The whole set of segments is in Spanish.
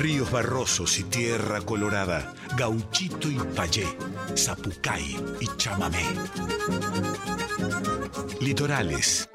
ríos barrosos y tierra colorada, gauchito y payé, zapucay y chamamé. Litorales.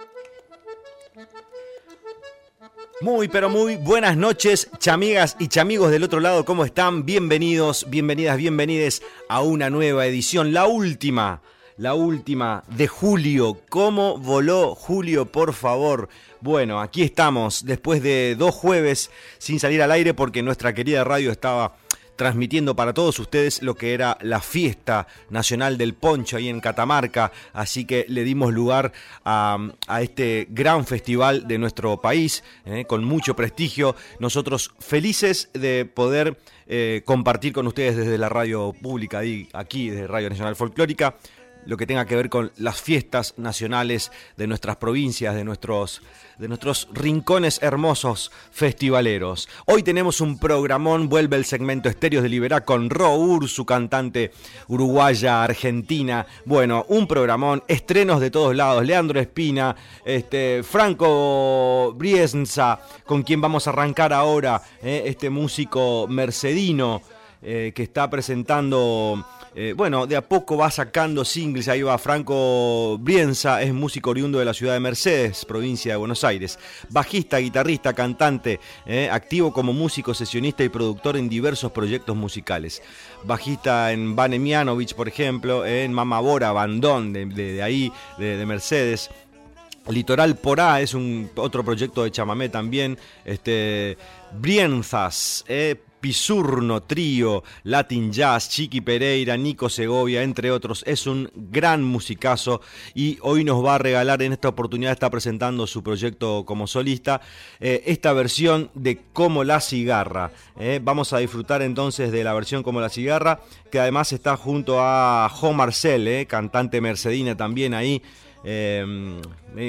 Muy, pero muy buenas noches, chamigas y chamigos del otro lado, ¿cómo están? Bienvenidos, bienvenidas, bienvenides a una nueva edición, la última, la última de julio. ¿Cómo voló julio, por favor? Bueno, aquí estamos, después de dos jueves sin salir al aire porque nuestra querida radio estaba transmitiendo para todos ustedes lo que era la fiesta nacional del poncho ahí en Catamarca, así que le dimos lugar a, este gran festival de nuestro país, eh, con mucho prestigio, nosotros felices de poder eh, compartir con ustedes desde la radio pública, aquí de Radio Nacional Folclórica, lo que tenga que ver con las fiestas nacionales de nuestras provincias, de nuestros, de nuestros rincones hermosos festivaleros. Hoy tenemos un programón, vuelve el segmento Estéreos de Liberá con Ro su cantante uruguaya, argentina. Bueno, un programón, estrenos de todos lados, Leandro Espina, este, Franco Brienza, con quien vamos a arrancar ahora, eh, este músico mercedino. Eh, que está presentando eh, bueno, de a poco va sacando singles, ahí va Franco Brienza, es músico oriundo de la ciudad de Mercedes, provincia de Buenos Aires. Bajista, guitarrista, cantante, eh, activo como músico, sesionista y productor en diversos proyectos musicales. Bajista en Banemianovich, por ejemplo, en Mamabora, Bandón, de, ahí, de, Mercedes. Litoral Porá es un otro proyecto de chamamé también. Este, Brienzas, eh, Pisurno Trío, Latin Jazz, Chiqui Pereira, Nico Segovia, entre otros. Es un gran musicazo y hoy nos va a regalar en esta oportunidad, está presentando su proyecto como solista, eh, esta versión de Como la Cigarra. Eh. Vamos a disfrutar entonces de la versión Como la Cigarra, que además está junto a Jo Marcel, eh, cantante mercedina también ahí. Em,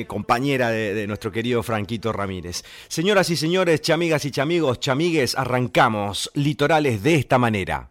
compañera de, nuestro querido Franquito Ramírez. Señoras y señores, chamigas y chamigos, chamigues, arrancamos litorales de esta manera.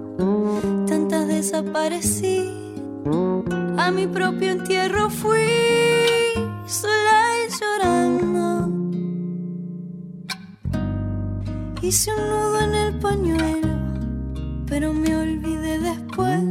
desaparecí. A mi propio entierro fui sola y llorando. Hice un nudo en el pañuelo, pero me olvidé después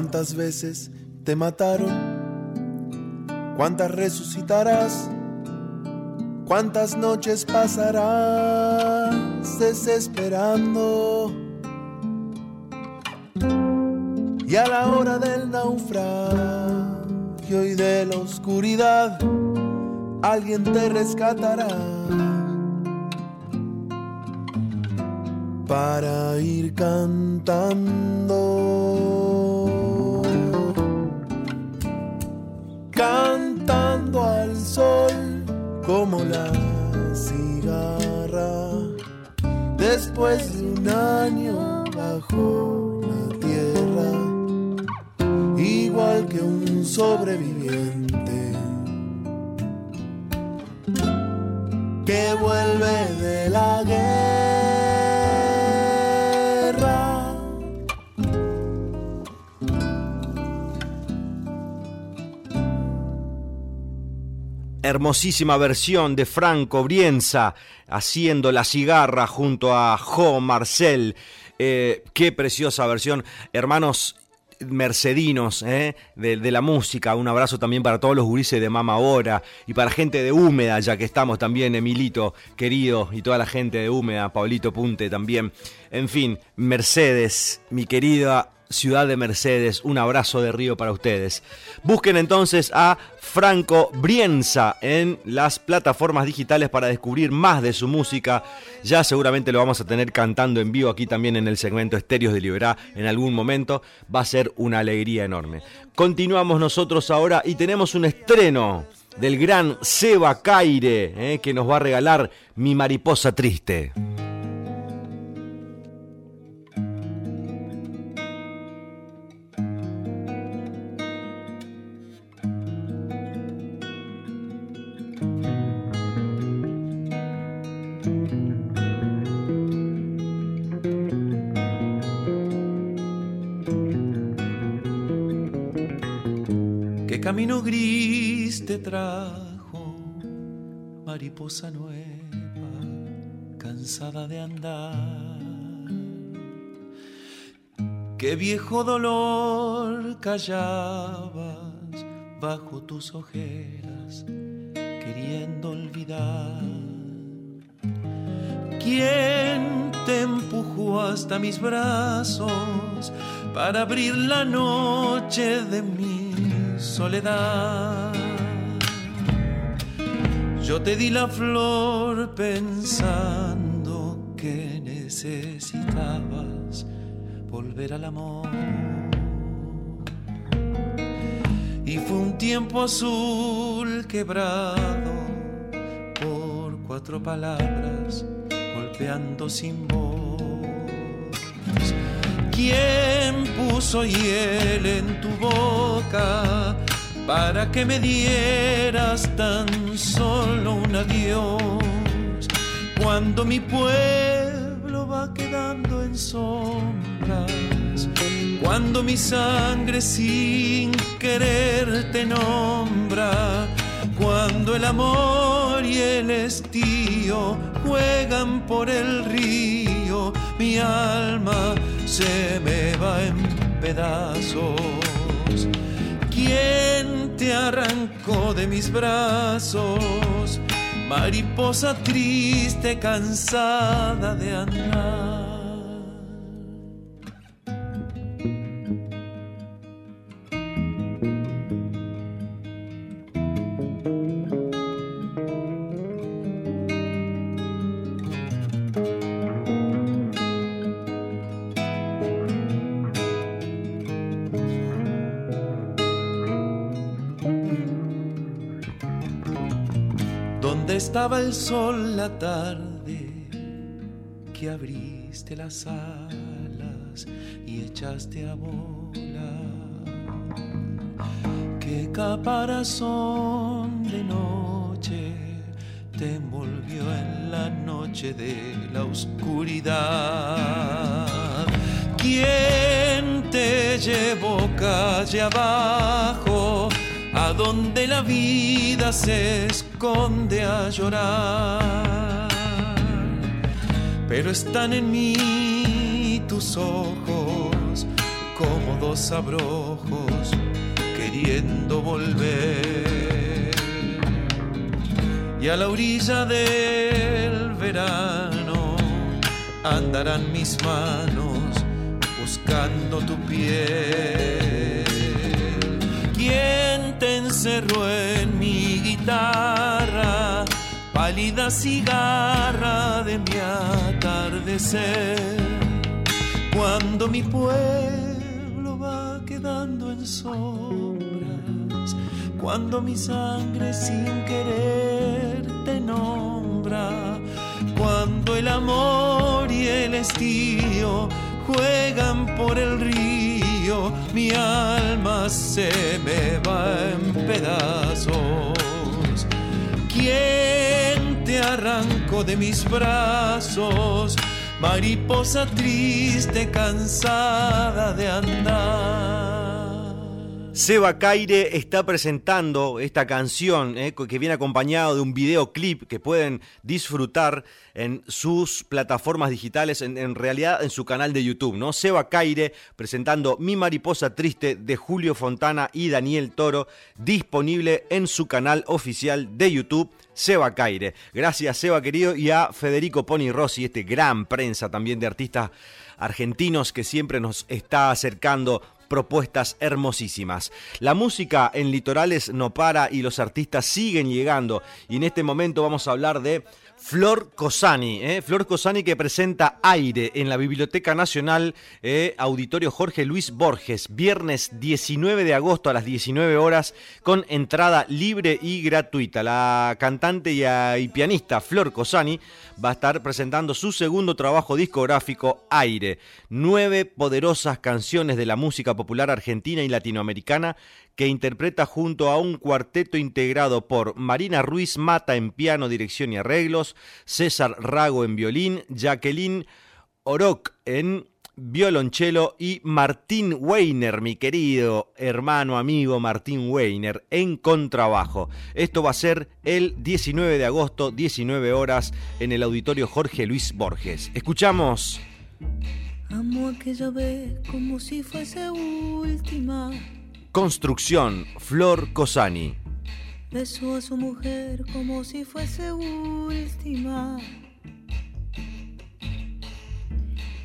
¿Cuántas veces te mataron? ¿Cuántas resucitarás? ¿Cuántas noches pasarás desesperando? Y a la hora del naufragio y de la oscuridad, alguien te rescatará para ir cantando. Después de un año bajo la tierra, igual que un sobreviviente que vuelve de la guerra. hermosísima versión de Franco Brienza haciendo la cigarra junto a Jo Marcel. Eh, qué preciosa versión. Hermanos mercedinos eh, de, la música. Un abrazo también para todos los gurises de Mama Hora y para gente de Húmeda, ya que estamos también, Emilito, querido, y toda la gente de Húmeda, Pablito Punte también. En fin, Mercedes, mi querida ciudad de Mercedes, un abrazo de río para ustedes. Busquen entonces a Franco Brienza en las plataformas digitales para descubrir más de su música. Ya seguramente lo vamos a tener cantando en vivo aquí también en el segmento Estéreos de Liberá en algún momento. Va a ser una alegría enorme. Continuamos nosotros ahora y tenemos un estreno del gran Seba Caire eh, que nos va a regalar Mi Mariposa Triste. ¿Qué camino gris te trajo, mariposa nueva, cansada de andar? ¿Qué viejo dolor callabas bajo tus ojeras, queriendo olvidar? ¿Quién te empujó hasta mis brazos para abrir la noche de mi soledad? Yo te di la flor pensando que necesitabas volver al amor. Y fue un tiempo azul quebrado por cuatro palabras golpeando sin voz. ¿Quién puso hiel en tu boca para que me dieras tan solo un adiós? Cuando mi pueblo va quedando en sombras, cuando mi sangre sin querer te nombra, cuando el amor y el estío juegan por el río, mi alma se me va en pedazos. ¿Quién te arrancó de mis brazos? Mariposa triste, cansada de andar. Estaba el sol la tarde que abriste las alas y echaste a volar? ¿Qué caparazón de noche te envolvió en la noche de la oscuridad? ¿Quién te llevó calle abajo? Donde la vida se esconde a llorar. Pero están en mí tus ojos como dos abrojos queriendo volver. y a la orilla del verano andarán mis manos buscando tu piel. ¿Quién te encerró en mi guitarra? Pálida cigarra de mi atardecer. Cuando mi pueblo va quedando en sombras, cuando mi sangre sin querer te nombra, cuando el amor y el estío juegan por el río, mi alma se me va en pedazos. ¿Quién te arrancó de mis brazos? Mariposa triste, cansada de andar. Seba Caire está presentando esta canción eh, que viene acompañado de un videoclip que pueden disfrutar en sus plataformas digitales, en, realidad en su canal de YouTube, ¿no? Seba Caire presentando Mi Mariposa Triste de Julio Fontana y Daniel Toro, disponible en su canal oficial de YouTube. Seba Caire. Gracias, Seba querido, y a Federico Poni Rossi, este gran prensa también de artistas argentinos que siempre nos está acercando propuestas hermosísimas. La música en litorales no para y los artistas siguen llegando. Y en este momento vamos a hablar de Flor Cosani, ¿eh? Flor Cosani que presenta Aire en la Biblioteca Nacional eh, Auditorio Jorge Luis Borges, viernes 19 de agosto a las 19 horas con entrada libre y gratuita. La cantante y, y pianista Flor Cosani va a estar presentando su segundo trabajo discográfico Aire, nueve poderosas canciones de la música popular argentina y latinoamericana que interpreta junto a un cuarteto integrado por Marina Ruiz Mata en piano, dirección y arreglos, César Rago en violín, Jacqueline Oroc en violonchelo y Martín Weiner, mi querido hermano amigo Martín Weiner, en contrabajo. Esto va a ser el 19 de agosto, 19 horas, en el auditorio Jorge Luis Borges. Escuchamos. Amo aquella vez como si fuese última. Construcción, Flor Cosani. Besó a su mujer como si fuese última.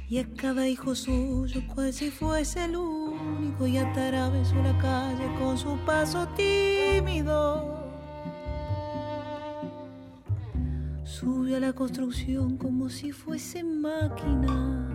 Y a cada hijo suyo cual si fuese el único y atravesó la calle con su paso tímido. Subió a la construcción como si fuese máquina.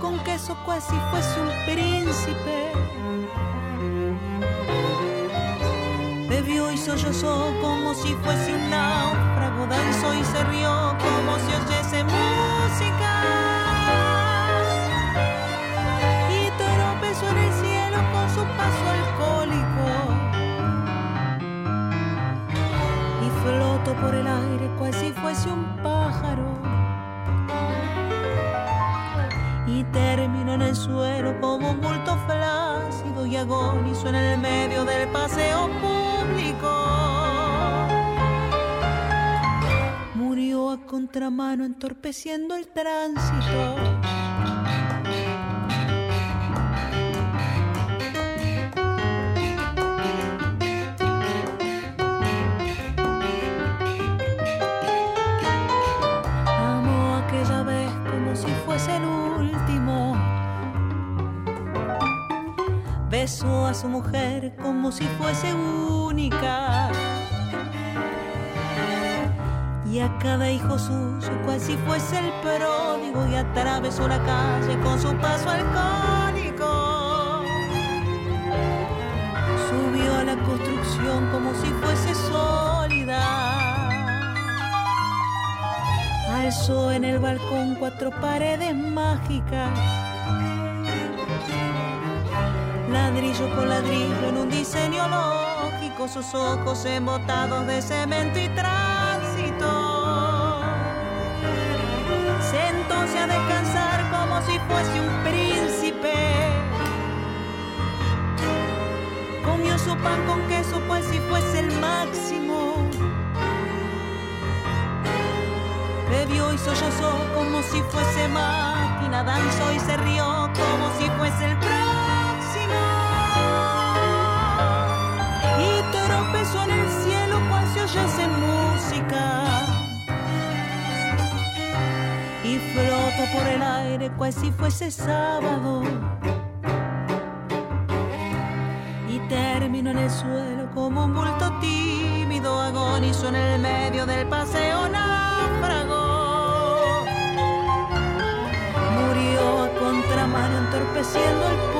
Con queso cual si fuese un príncipe. Bebió y sollozó como si fuese un náufrago, danzó y se rió como si oyese música. Y tropezó en el cielo con su paso alcohólico. Y flotó por el aire cual si fuese un pájaro. En el suelo como un bulto flácido y agonizó en el medio del paseo público. Murió a contramano entorpeciendo el tránsito. Besó a su mujer como si fuese única. Y a cada hijo suyo, cual si fuese el pródigo, y atravesó la calle con su paso alcohólico. Subió a la construcción como si fuese sólida. Alzó en el balcón cuatro paredes mágicas ladrillo por ladrillo en un diseño lógico, sus ojos embotados de cemento y tránsito. Sentóse a descansar como si fuese un príncipe. Comió su pan con queso, pues si fuese el máximo. Bebió y sollozó como si fuese máquina, danzó y se rió como si fuese el príncipe. Tropezó en el cielo cual si oyese música. Y flotó por el aire cual si fuese sábado. Y terminó en el suelo como un bulto tímido, agonizó en el medio del paseo náufrago. Murió a contramano entorpeciendo al público.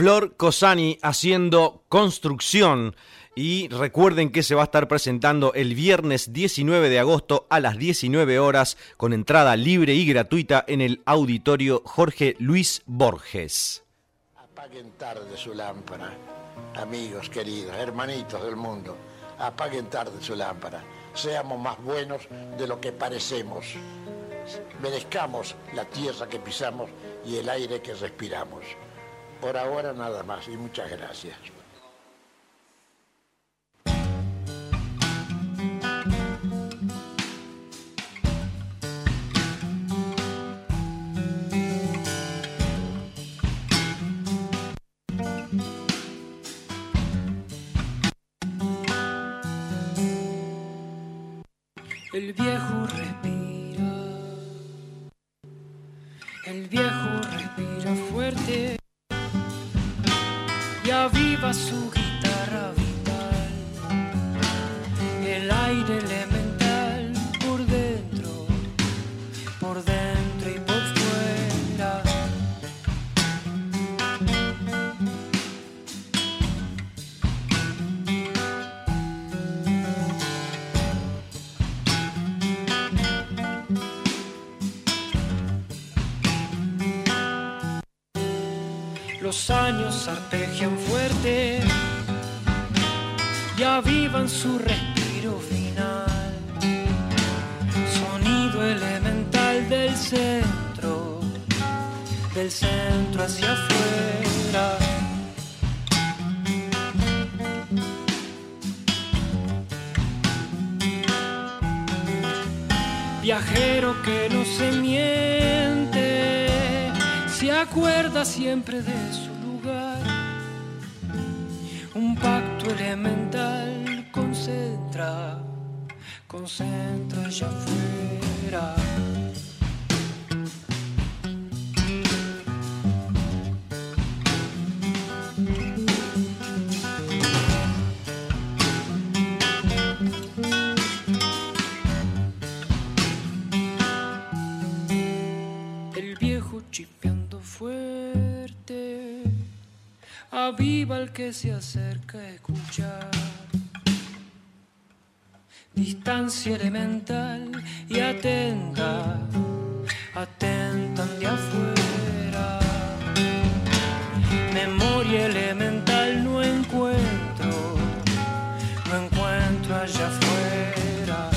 Flor Cosani haciendo construcción. Y recuerden que se va a estar presentando el viernes 19 de agosto a las 19 horas con entrada libre y gratuita en el auditorio Jorge Luis Borges. Apaguen tarde su lámpara, amigos queridos, hermanitos del mundo. Apaguen tarde su lámpara. Seamos más buenos de lo que parecemos. Merezcamos la tierra que pisamos y el aire que respiramos. Por ahora nada más y muchas gracias. El viejo respira, el viejo respira fuerte su guitarra vital. El aire elemental por dentro, por dentro y por fuera. Los años arpegian su respiro final. Sonido elemental del centro, del centro hacia afuera. Viajero que no se miente, se acuerda siempre de su lugar. Un pacto elemental concentra, concentra allá afuera. El viejo chipeando fuerte, aviva al que se acerca Elemental y atenta, atentan de afuera. Memoria elemental no encuentro, no encuentro allá afuera.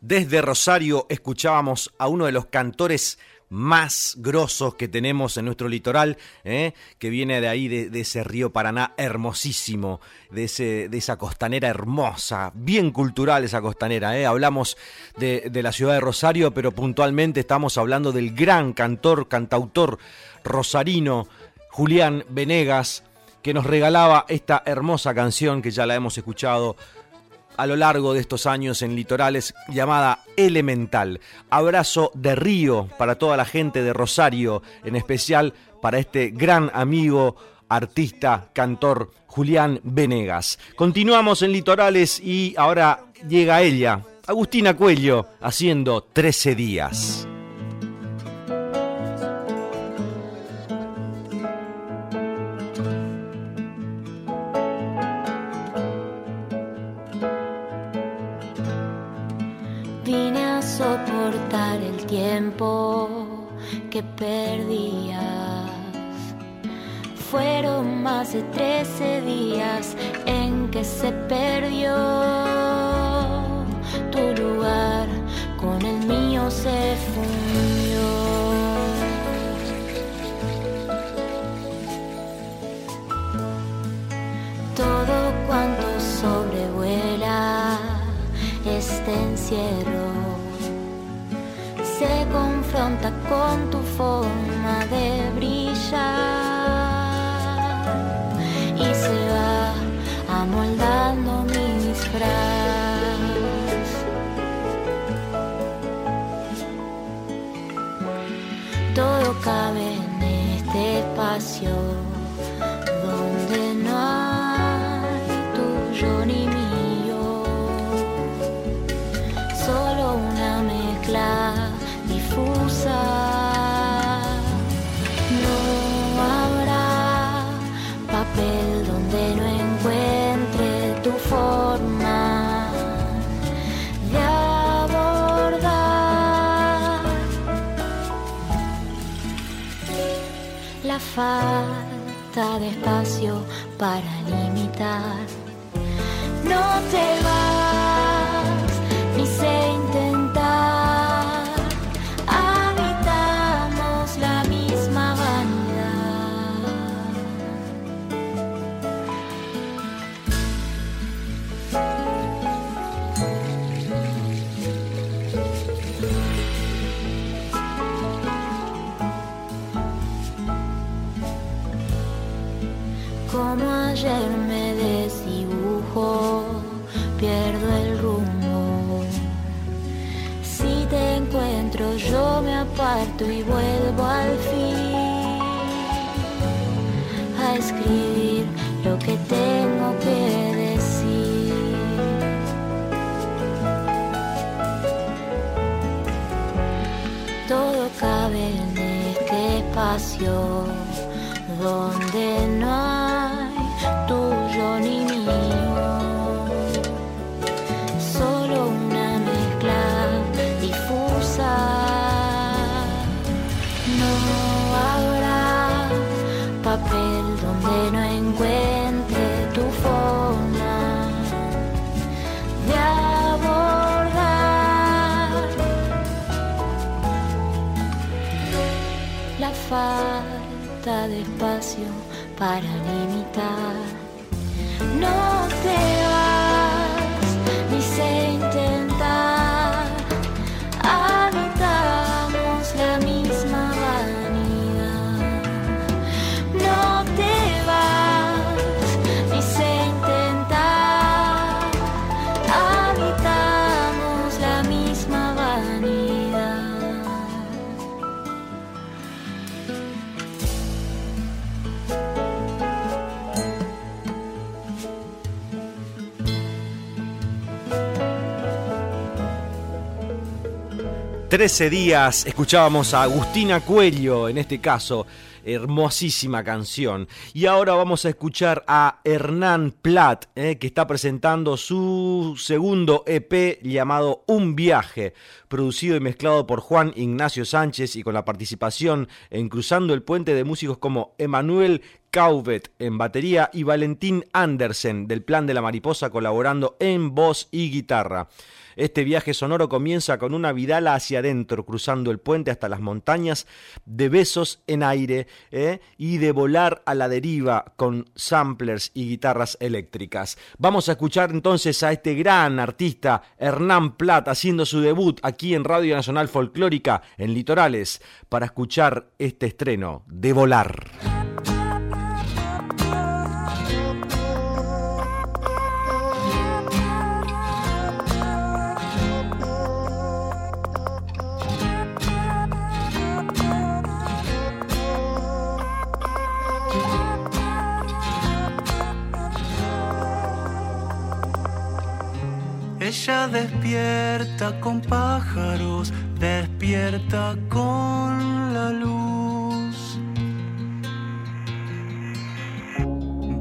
Desde Rosario escuchábamos a uno de los cantores más grosos que tenemos en nuestro litoral, ¿eh? que viene de ahí, de, ese río Paraná hermosísimo, de, ese, de esa costanera hermosa, bien cultural esa costanera. ¿eh? Hablamos de, de la ciudad de Rosario, pero puntualmente estamos hablando del gran cantor, cantautor rosarino, Julián Venegas, que nos regalaba esta hermosa canción que ya la hemos escuchado a lo largo de estos años en litorales llamada Elemental. Abrazo de río para toda la gente de Rosario, en especial para este gran amigo, artista, cantor Julián Venegas. Continuamos en litorales y ahora llega ella, Agustina Cuello, haciendo 13 días. Que perdías. Fueron más de 13 días en que se perdió tu lugar, con el mío se fundió. Todo cuanto sobrevuela este encierro se confronta con tu forma de brillar falta de espacio para y vuelvo al fin a escribir lo que tengo que decir. Todo cabe en este espacio 13 días escuchábamos a Agustina Cuello, en este caso, hermosísima canción. Y ahora vamos a escuchar a Hernán Platt, eh, que está presentando su segundo EP llamado Un viaje, producido y mezclado por Juan Ignacio Sánchez y con la participación en Cruzando el Puente de músicos como Emanuel Cauvet en batería y Valentín Andersen del Plan de la Mariposa colaborando en voz y guitarra. Este viaje sonoro comienza con una vidala hacia adentro, cruzando el puente hasta las montañas, de besos en aire ¿eh? y de volar a la deriva con samplers y guitarras eléctricas. Vamos a escuchar entonces a este gran artista Hernán Plat haciendo su debut aquí en Radio Nacional Folclórica en Litorales para escuchar este estreno de Volar. Ella despierta con pájaros, despierta con la luz.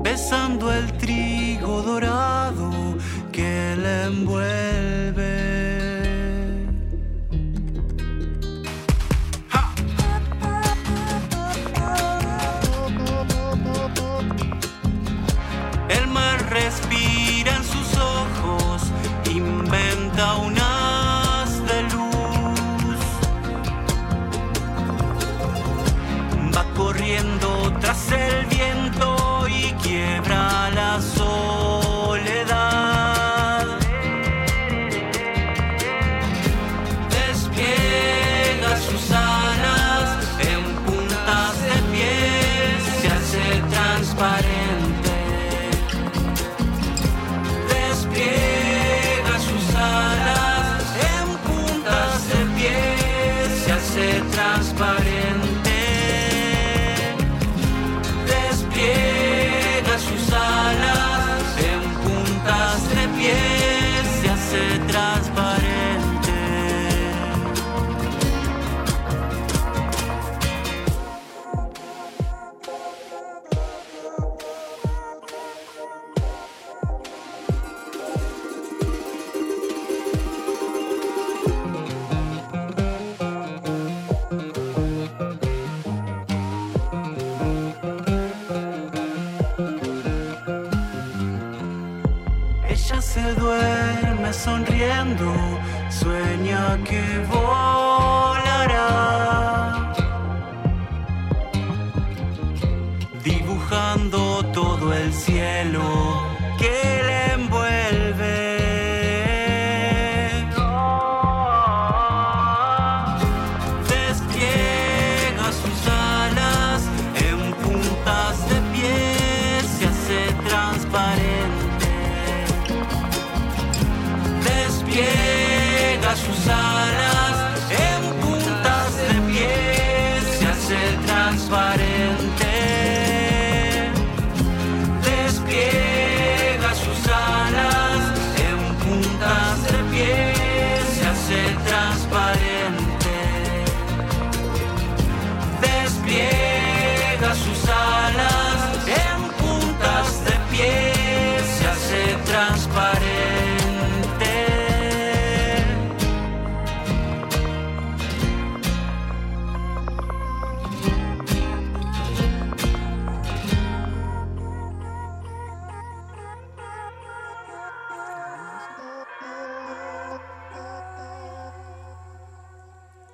Besando el trigo dorado que le envuelve. Respira de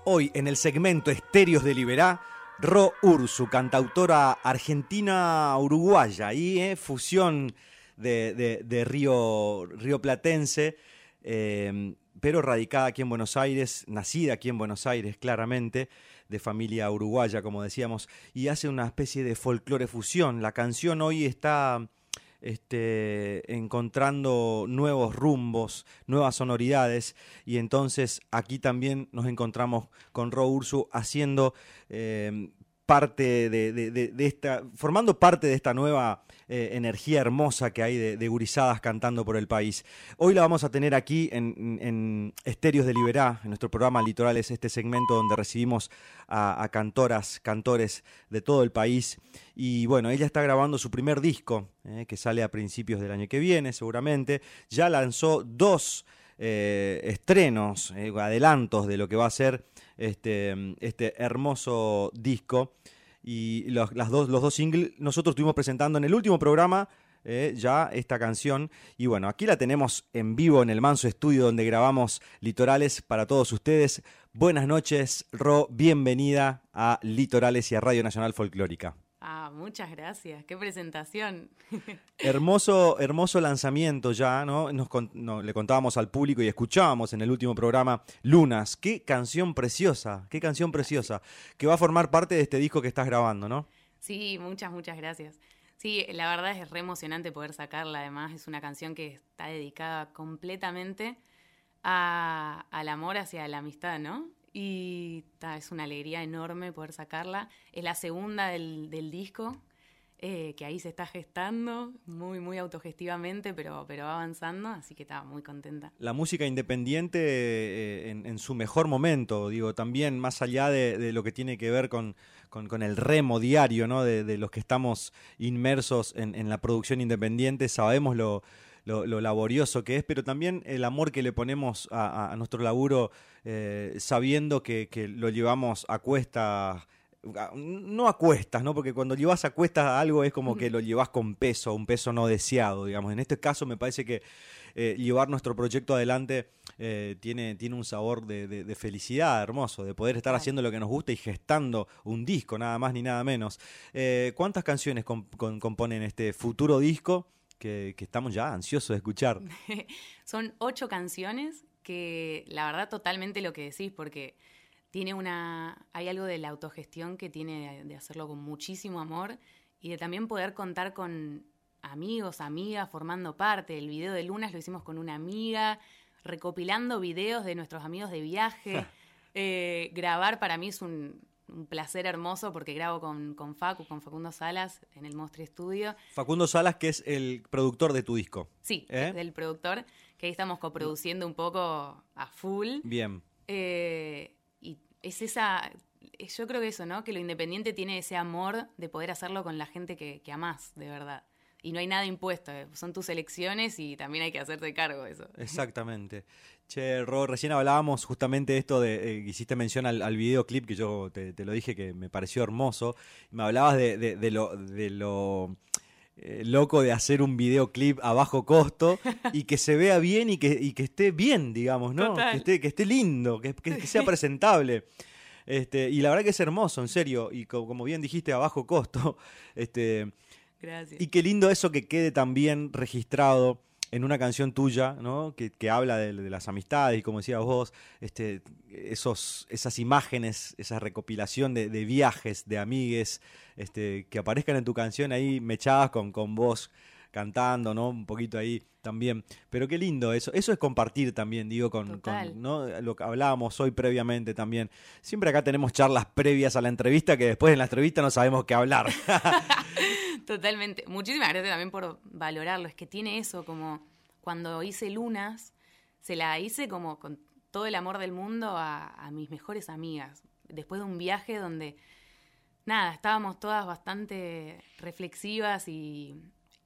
Hoy en el segmento Estéreos de Liberá, Ro Ursu, cantautora argentina uruguaya, y eh, fusión de, río, Platense, eh, pero radicada aquí en Buenos Aires, nacida aquí en Buenos Aires claramente, de familia uruguaya, como decíamos, y hace una especie de folclore fusión. La canción hoy está este, encontrando nuevos rumbos, nuevas sonoridades, y entonces aquí también nos encontramos con Ro Ursu haciendo eh, parte de, esta, formando parte de esta nueva eh, energía hermosa que hay de, gurizadas cantando por el país. Hoy la vamos a tener aquí en, en Estéreos de Liberá, en nuestro programa Litorales, este segmento donde recibimos a, a cantoras, cantores de todo el país. Y bueno, ella está grabando su primer disco, eh, que sale a principios del año que viene, seguramente. Ya lanzó dos eh, estrenos, eh, adelantos de lo que va a ser este, este hermoso disco. Y los, las dos, los dos singles nosotros estuvimos presentando en el último programa eh, ya esta canción. Y bueno, aquí la tenemos en vivo en el Manso Estudio donde grabamos Litorales para todos ustedes. Buenas noches, Ro, bienvenida a Litorales y a Radio Nacional Folclórica. Ah, muchas gracias. Qué presentación. Hermoso, hermoso lanzamiento ya, ¿no? Nos no, le contábamos al público y escuchábamos en el último programa Lunas. Qué canción preciosa, qué canción preciosa, que va a formar parte de este disco que estás grabando, ¿no? Sí, muchas, muchas gracias. Sí, la verdad es re emocionante poder sacarla. Además, es una canción que está dedicada completamente a- al amor hacia la amistad, ¿no? Y es una alegría enorme poder sacarla. Es la segunda del, del disco, eh, que ahí se está gestando, muy, muy autogestivamente, pero, pero va avanzando, así que estaba muy contenta. La música independiente eh, en, su mejor momento, digo, también más allá de, de lo que tiene que ver con, con- con el remo diario, ¿no? De, de los que estamos inmersos en, en la producción independiente, sabemos lo, lo- lo laborioso que es, pero también el amor que le ponemos a, nuestro laburo, eh, sabiendo que, que lo llevamos a cuestas. No a cuestas, ¿no? Porque cuando llevas a cuestas algo es como que lo llevas con peso, un peso no deseado, digamos. En este caso me parece que eh, llevar nuestro proyecto adelante eh, tiene, tiene un sabor de, de- de felicidad hermoso, de poder estar haciendo lo que nos gusta y gestando un disco, nada más ni nada menos. Eh, ¿Cuántas canciones componen este futuro disco que, que estamos ya ansiosos de escuchar? Son ocho canciones que la verdad totalmente lo que decís, porque tiene una. hay algo de la autogestión que tiene de, de hacerlo con muchísimo amor y de también poder contar con amigos, amigas, formando parte. El video de Lunas lo hicimos con una amiga, recopilando videos de nuestros amigos de viaje. Eh, grabar para mí es un, un placer hermoso porque grabo con, con Facu, con Facundo Salas en el Mostri Studio. Facundo Salas, que es el productor de tu disco. Sí, ¿Eh? del productor, que ahí estamos coproduciendo un poco a full. Bien. Eh, y es esa, es- yo creo que eso, ¿no? Que lo independiente tiene ese amor de poder hacerlo con la gente que, que amás, de verdad. Y no hay nada impuesto, eh, son tus elecciones y también hay que hacerte cargo de eso. Exactamente. Che, Ro, recién hablábamos justamente de esto de, eh, hiciste mención al, al videoclip que yo te, te lo dije que me pareció hermoso. Me hablabas de, de- de lo, de lo eh, loco de hacer un videoclip a bajo costo y que se vea bien y que, y que esté bien, digamos, ¿no? Total. Que esté, que esté lindo, que, que- que sea presentable. Este, y la verdad que es hermoso, en serio. Y co- como bien dijiste, a bajo costo. Este, Gracias. y qué lindo eso que quede también registrado en una canción tuya, ¿no? Que, que habla de, de las amistades y como decías vos, este, esos, esas imágenes, esa recopilación de, de viajes, de amigues, este, que aparezcan en tu canción ahí mechadas con, con vos cantando, ¿no? Un poquito ahí también. Pero qué lindo eso. Eso es compartir también, digo, con, con, ¿no? lo que hablábamos hoy previamente también. Siempre acá tenemos charlas previas a la entrevista que después en la entrevista no sabemos qué hablar. Totalmente. Muchísimas gracias también por valorarlo. Es que tiene eso, como cuando hice Lunas, se la hice como con todo el amor del mundo a, a mis mejores amigas. Después de un viaje donde, nada, estábamos todas bastante reflexivas y,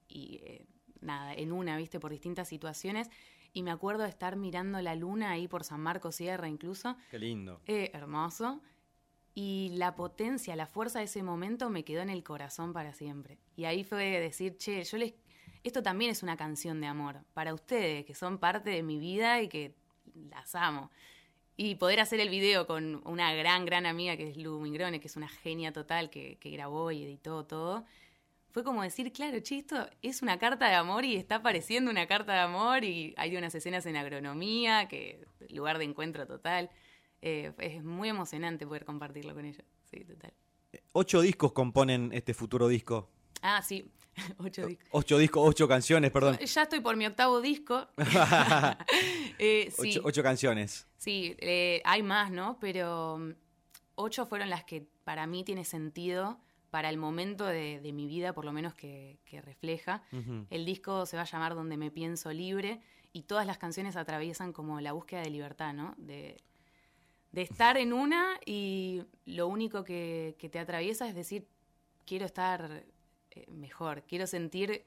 y, eh, nada, en una, viste, por distintas situaciones. Y me acuerdo de estar mirando la luna ahí por San Marcos Sierra incluso. qué lindo. Eh, hermoso. Y la potencia, la fuerza de ese momento me quedó en el corazón para siempre. Y ahí fue decir, che, yo les... Esto también es una canción de amor para ustedes, que son parte de mi vida y que las amo. Y poder hacer el video con una gran, gran amiga que es Lu Mingrone, que es una genia total, que, grabó y editó todo, fue como decir, claro, che, esto es una carta de amor y está pareciendo una carta de amor y hay unas escenas en agronomía, que lugar de encuentro total. Eh, es muy emocionante poder compartirlo con ellos. Sí, total. Ocho discos componen este futuro disco. Ah, sí, ocho discos. Ocho discos, ocho canciones, perdón. Ya estoy por mi octavo disco. Eh, sí, Ocho, ocho canciones. sí eh, hay más, ¿no? Pero mm, ocho fueron las que para mí tiene sentido para el momento de, mi vida, por lo menos que, refleja. El disco se va a llamar Donde me pienso libre y todas las canciones atraviesan como la búsqueda de libertad, ¿no? De, estar en una y lo único que, te atraviesa es decir, quiero estar eh, mejor, quiero sentir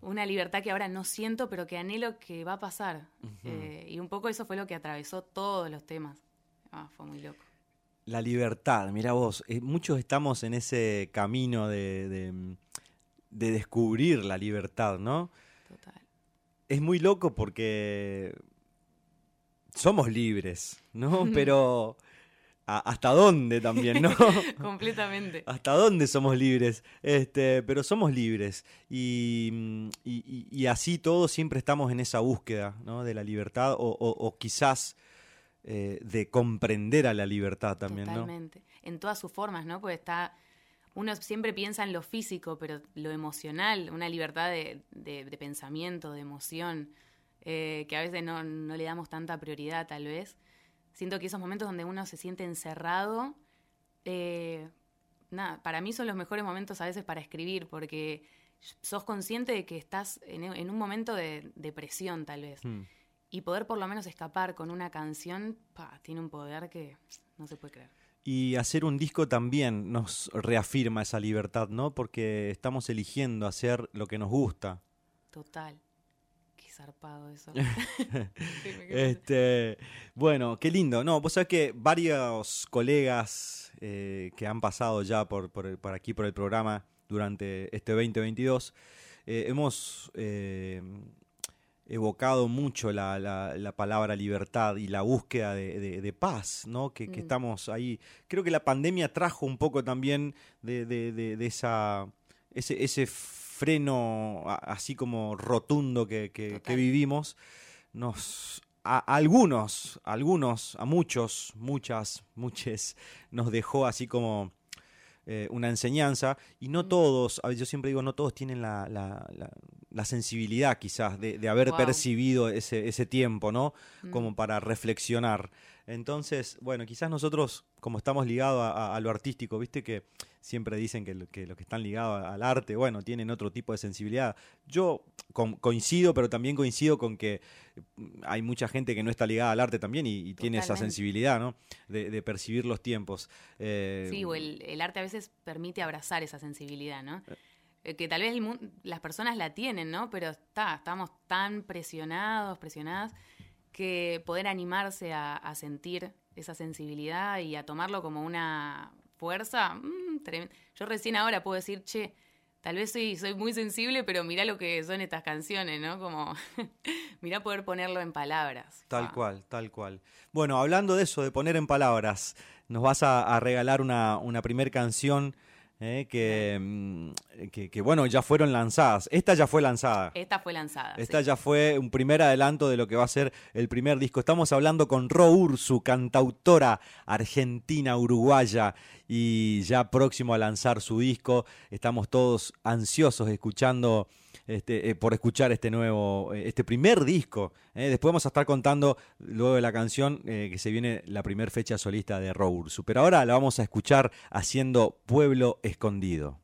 una libertad que ahora no siento, pero que anhelo que va a pasar. Eh, y un poco eso fue lo que atravesó todos los temas. Ah, fue muy loco. La libertad, mira vos, eh, muchos estamos en ese camino de, de, descubrir la libertad, ¿no? Total. Es muy loco porque somos libres, ¿no? Pero hasta dónde también, ¿no? Completamente. hasta dónde somos libres, este, pero somos libres y, y, así todos siempre estamos en esa búsqueda, ¿no? De la libertad o, o quizás eh, de comprender a la libertad también, Totalmente. En todas sus formas, ¿no? Pues está. Uno siempre piensa en lo físico, pero lo emocional, una libertad de, pensamiento, de emoción, eh, que a veces no, le damos tanta prioridad, tal vez. Siento que esos momentos donde uno se siente encerrado, eh, nada, para mí son los mejores momentos a veces para escribir, porque sos consciente de que estás en, un momento de depresión, tal vez. Hmm. Y poder por lo menos escapar con una canción, tiene un poder que no se puede creer. Y hacer un disco también nos reafirma esa libertad, ¿no? Porque estamos eligiendo hacer lo que nos gusta. Total. Qué zarpado eso. este, bueno, qué lindo. No, vos sabés que varios colegas eh, que han pasado ya por, por, aquí por el programa durante este 2022, eh, hemos eh, evocado mucho la, la, palabra libertad y la búsqueda de, paz, ¿no? Que, mm. estamos ahí. Creo que la pandemia trajo un poco también de, de esa, ese, ese, freno así como rotundo que, que, vivimos. Nos, a, algunos, algunos, a muchos, muchas, muchas, nos dejó así como eh, una enseñanza y no todos, yo siempre digo, no todos tienen la, la, sensibilidad quizás de, haber percibido ese, ese, tiempo, ¿no? Mm. Como para reflexionar. Entonces, bueno, quizás nosotros, como estamos ligados a, lo artístico, viste que siempre dicen que, que los que están ligados al arte, bueno, tienen otro tipo de sensibilidad. Yo coincido, pero también coincido con que mm, hay mucha gente que no está ligada al arte también y, tiene esa sensibilidad, ¿no? De, percibir los tiempos. Eh, sí, o el, arte a veces permite abrazar esa sensibilidad, ¿no? Eh. Eh, que tal vez las personas la tienen, ¿no? Pero está, estamos tan presionados, presionadas, que poder animarse a sentir esa sensibilidad y a tomarlo como una fuerza, mm, yo recién ahora puedo decir, che, tal vez soy, soy muy sensible, pero mira lo que son estas canciones, ¿no? Como, mira poder ponerlo en palabras. Tal cual, tal cual. Bueno, hablando de eso, de poner en palabras, nos vas a, regalar una, una primer canción eh, mm, que, que, bueno, ya fueron lanzadas. Esta ya fue lanzada. Esta fue lanzada. Esta ya fue un primer adelanto de lo que va a ser el primer disco. Estamos hablando con Ro Ursu, cantautora argentina, uruguaya, y ya próximo a lanzar su disco. Estamos todos ansiosos escuchando este, eh, por escuchar este nuevo, eh, este primer disco. Eh. Después vamos a estar contando luego de la canción que se viene la primera fecha solista de Roursu. Pero ahora la vamos a escuchar haciendo Pueblo Escondido.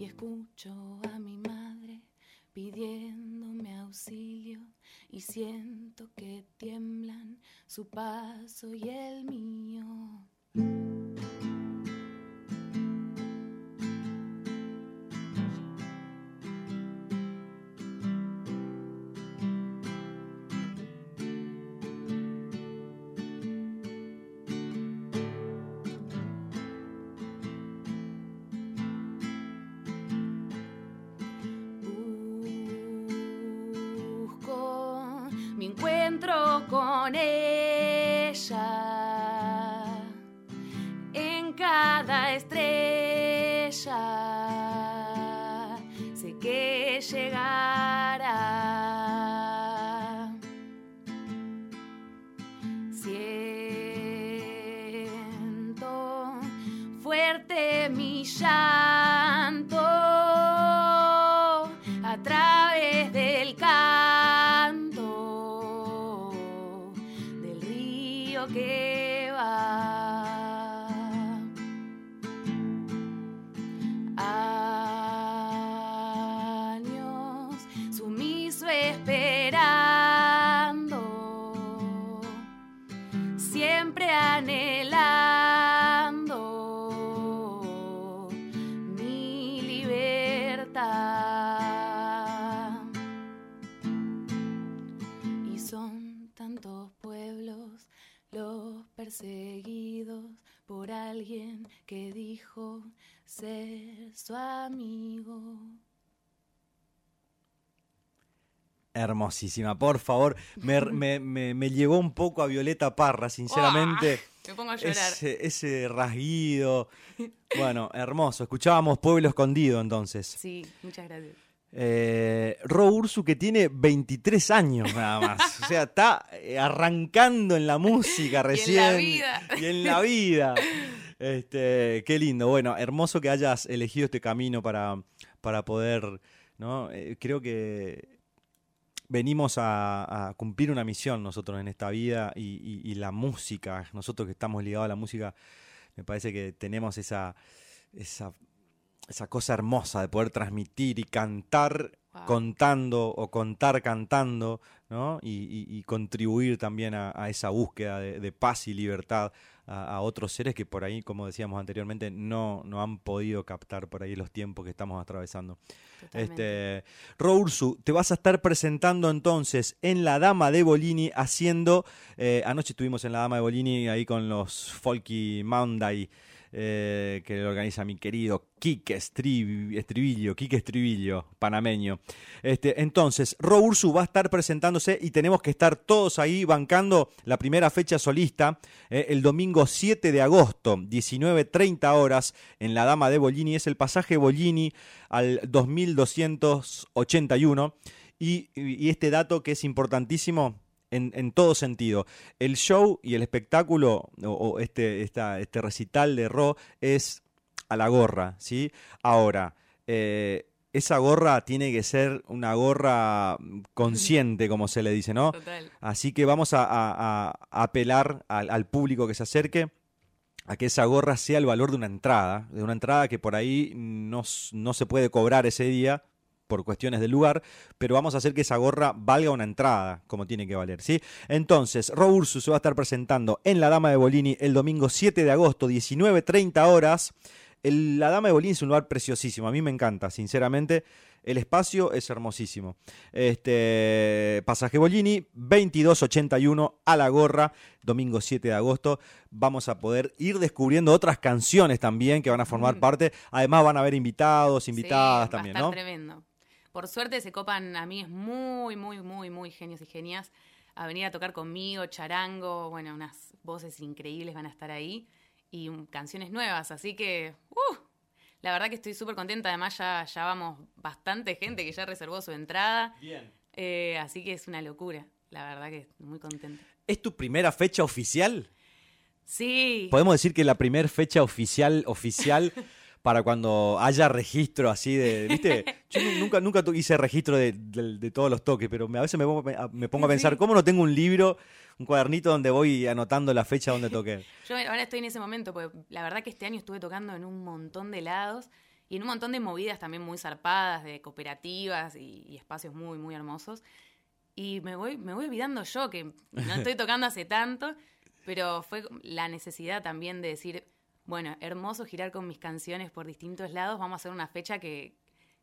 Y escucho a mi madre pidiéndome auxilio y siento que tiemblan su paso y el mío. Hermosísima, por favor. Me, me, me, me llevó un poco a Violeta Parra, sinceramente. Me pongo a llorar. Ese, ese rasguido. Bueno, hermoso. Escuchábamos Pueblo Escondido entonces. Sí, muchas gracias. Eh, Ro Ursu que tiene 23 años nada más. O sea, está eh, arrancando en la música recién. vida. Y en la vida. Este, qué lindo. Bueno, hermoso que hayas elegido este camino para, para poder, ¿no? Eh, creo que venimos a, a cumplir una misión nosotros en esta vida y, y- y la música, nosotros que estamos ligados a la música, me parece que tenemos esa, esa, esa cosa hermosa de poder transmitir y cantar Wow. contando o contar cantando, ¿no? Y, contribuir también a, a esa búsqueda de, de paz y libertad a, a otros seres que por ahí, como decíamos anteriormente, no, no han podido captar por ahí los tiempos que estamos atravesando. Totalmente. Este, Ro Ursu, te vas a estar presentando entonces en La Dama de Bolini haciendo, eh, anoche estuvimos en La Dama de Bolini ahí con los Folky Monday, eh, que lo organiza mi querido Quique Estribi- Estribillo, Quique Estribillo, panameño. Este, entonces, Ro Ursu va a estar presentándose y tenemos que estar todos ahí bancando la primera fecha solista eh, el domingo 7 de agosto, 19.30 horas, en La Dama de Bolini. Es el pasaje Bolini al 2281. Y, y este dato que es importantísimo en, en todo sentido. El show y el espectáculo, o, o este, esta- este recital de Ro, es a la gorra, ¿sí? Ahora, eh, esa gorra tiene que ser una gorra consciente, como se le dice, ¿no? Total. Así que vamos a, a- a apelar al, al público que se acerque a que esa gorra sea el valor de una entrada, de una entrada que por ahí no, no se puede cobrar ese día por cuestiones del lugar, pero vamos a hacer que esa gorra valga una entrada, como tiene que valer, ¿sí? Entonces, Ro Ursus se va a estar presentando en La Dama de Bolini el domingo 7 de agosto, 19.30 horas. El- la Dama de Bolini es un lugar preciosísimo, a mí me encanta, sinceramente. El espacio es hermosísimo. Este pasaje Bolini 2281 a la gorra, domingo 7 de agosto. Vamos a poder ir descubriendo otras canciones también que van a formar Mm. parte. Además van a haber invitados, invitadas Sí, va a también, estar ¿no? tremendo. Por suerte se copan a mí es muy, muy, muy, muy genios y genias a venir a tocar conmigo, charango, bueno, unas voces increíbles van a estar ahí y um, canciones nuevas, así que, uh, la verdad que estoy súper contenta, además ya, ya vamos bastante gente que ya reservó su entrada, Bien. eh, así que es una locura, la verdad que muy contenta. ¿Es tu primera fecha oficial? Sí, Podemos decir que la primera fecha oficial, oficial, para cuando haya registro así de, ¿viste? Yo nu- nunca, nunca hice registro de, de- de todos los toques, pero a veces me pongo, a- me pongo a pensar, ¿cómo no tengo un libro, un cuadernito donde voy anotando la fecha donde toqué? Yo ahora estoy en ese momento, porque la verdad que este año estuve tocando en un montón de lados y en un montón de movidas también muy zarpadas, de cooperativas y, y espacios muy, muy hermosos. Y me voy, me voy olvidando yo, que no estoy tocando hace tanto, pero fue la necesidad también de decir, bueno, hermoso girar con mis canciones por distintos lados, vamos a hacer una fecha que,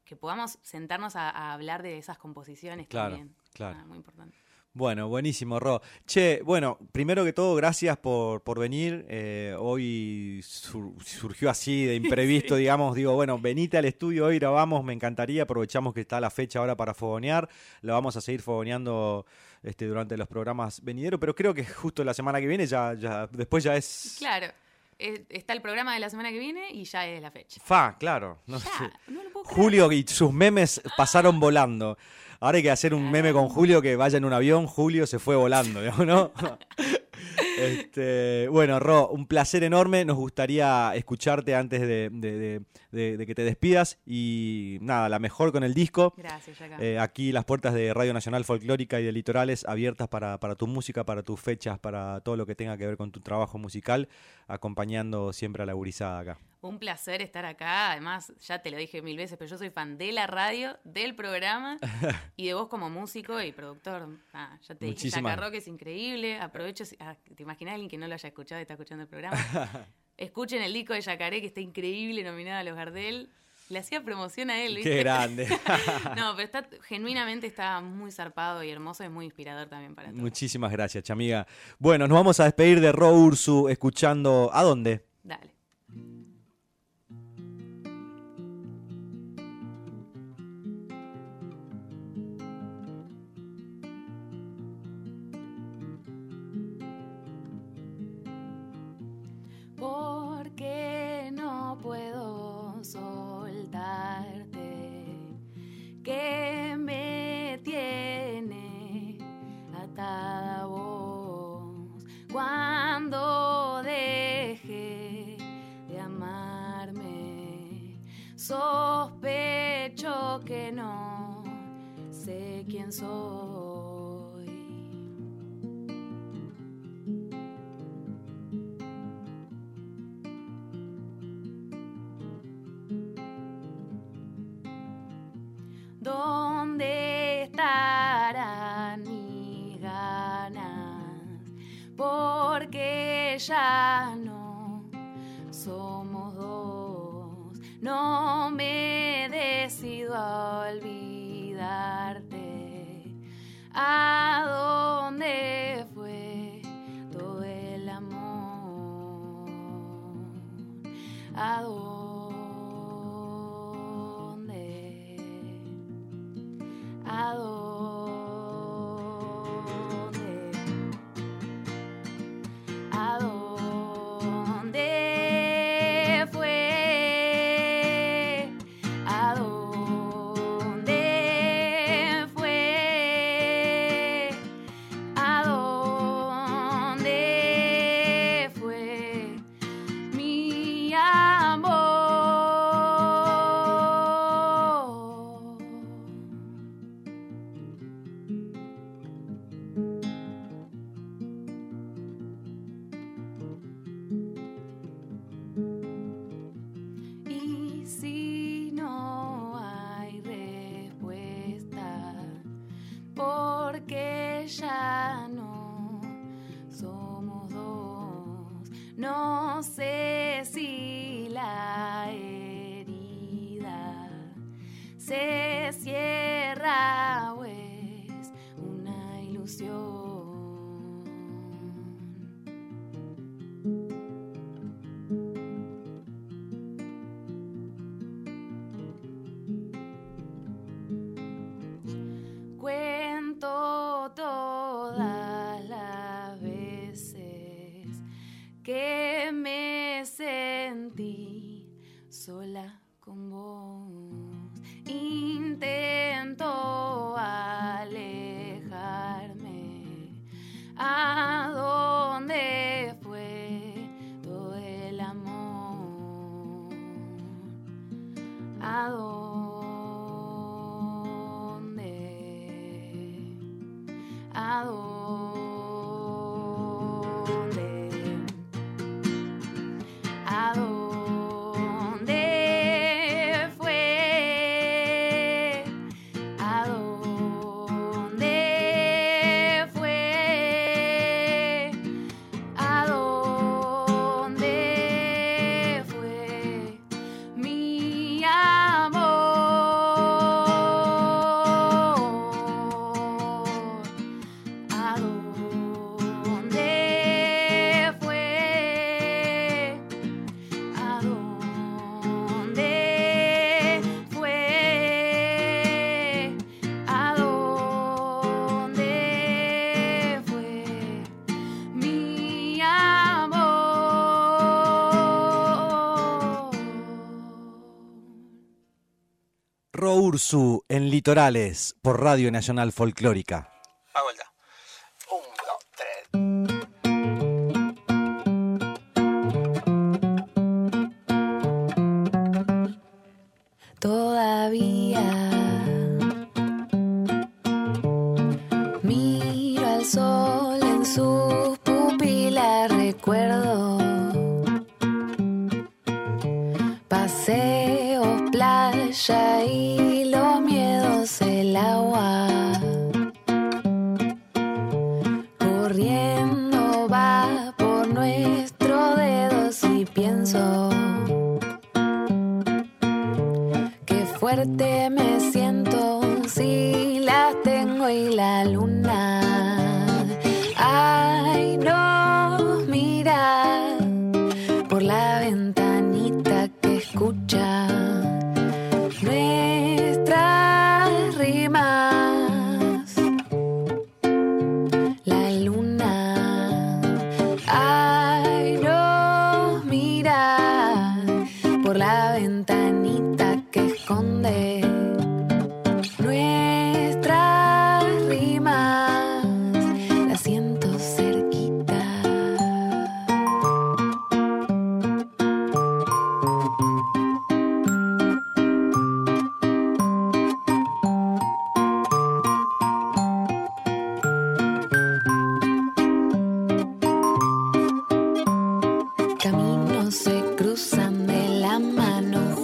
que podamos sentarnos a, a hablar de esas composiciones Claro, también. claro. Ah, muy importante. Bueno, buenísimo, Ro. Che, bueno, primero que todo, gracias por, por venir. Eh, hoy sur- surgió así de imprevisto, digamos. Digo, bueno, venite al estudio, hoy grabamos, me encantaría. Aprovechamos que está la fecha ahora para fogonear. Lo vamos a seguir fogoneando este, durante los programas venideros, pero creo que justo la semana que viene ya, ya después ya es... Claro, eh, está el programa de la semana que viene y ya es la fecha. Fa, claro. No Ya, sé. no lo puedo creer. Julio y sus memes pasaron volando. Ahora hay que hacer un meme con Julio que vaya en un avión, Julio se fue volando, digamos, ¿no? Este, bueno, Ro, un placer enorme. Nos gustaría escucharte antes de, de- de- de- de que te despidas. Y nada, la mejor con el disco. Gracias. Eh, aquí las puertas de Radio Nacional Folclórica y de Litorales abiertas para, para tu música, para tus fechas, para todo lo que tenga que ver con tu trabajo musical, acompañando siempre a la gurizada acá. Un placer estar acá. Además, ya te lo dije mil veces, pero yo soy fan de la radio, del programa y de vos como músico y productor. Ah, ya te dije, Rock es increíble. Aprovecho, ah, ¿te imaginas alguien que no lo haya escuchado y está escuchando el programa? Escuchen el disco de Yacaré, que está increíble, nominado a los Gardel. Le hacía promoción a él, ¿viste? Qué grande. no, pero está, genuinamente está muy zarpado y hermoso, es muy inspirador también para todos. Muchísimas gracias, chamiga. Bueno, nos vamos a despedir de Ro Ursu escuchando. ¿A dónde? Dale. Puedo soltarte, que me tiene atada vos cuando deje de amarme. Sospecho que no sé quién soy. No sé si la herida se Ursu en Litorales por Radio Nacional Folclórica.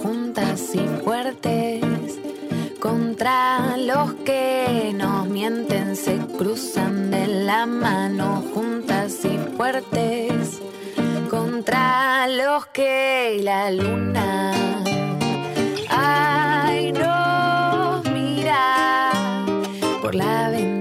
Juntas y fuertes. Contra los que nos mienten se cruzan de la mano juntas y fuertes. Contra los que la luna. Ay, nos mira por la ventanita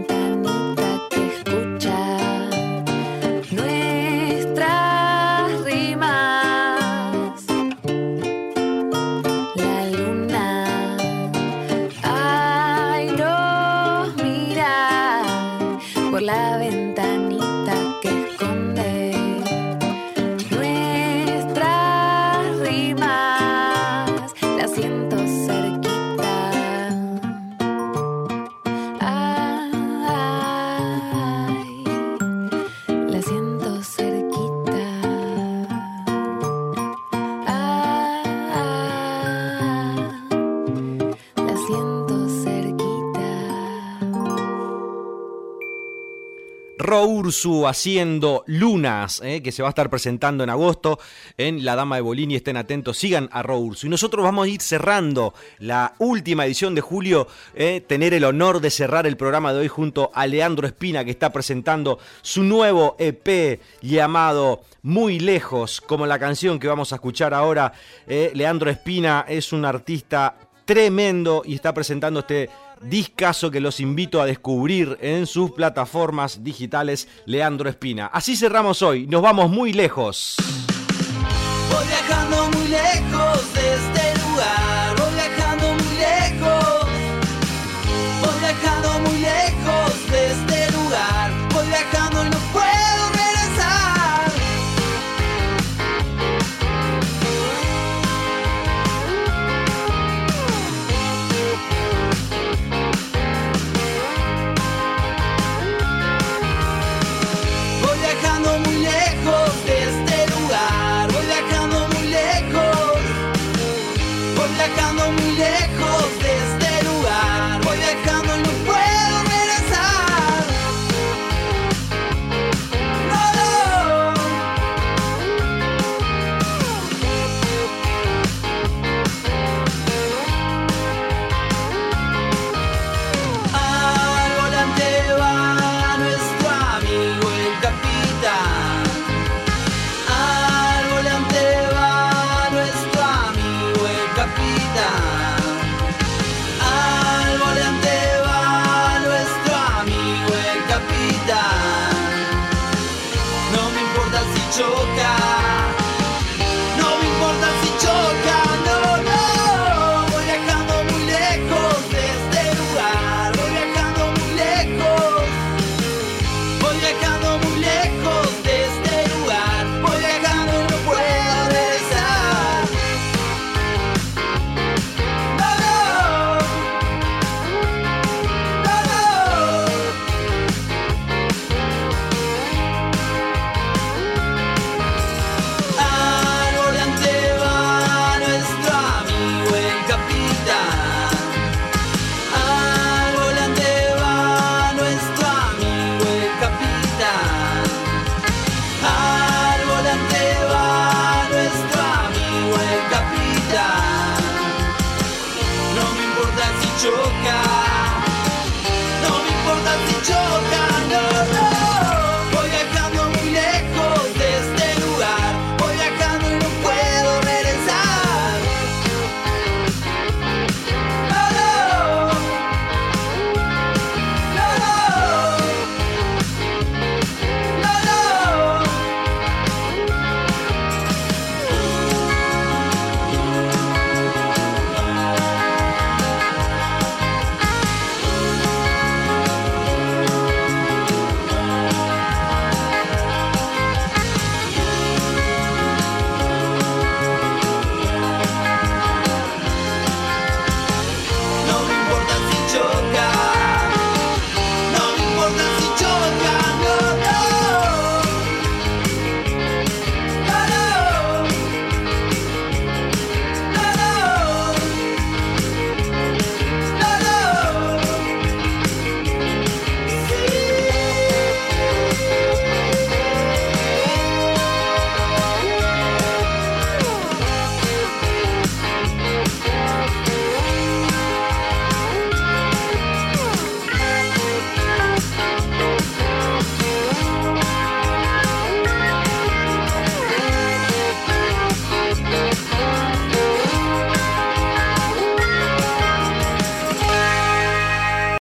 Ro Ursu haciendo Lunas, eh, que se va a estar presentando en agosto en La Dama de Bolini. Estén atentos, sigan a Ro Ursu. Y nosotros vamos a ir cerrando la última edición de julio, eh, tener el honor de cerrar el programa de hoy junto a Leandro Espina, que está presentando su nuevo EP llamado Muy Lejos, como la canción que vamos a escuchar ahora. Eh, Leandro Espina es un artista tremendo y está presentando este discazo que los invito a descubrir en sus plataformas digitales Leandro Espina. Así cerramos hoy, nos vamos muy lejos. Voy viajando muy lejos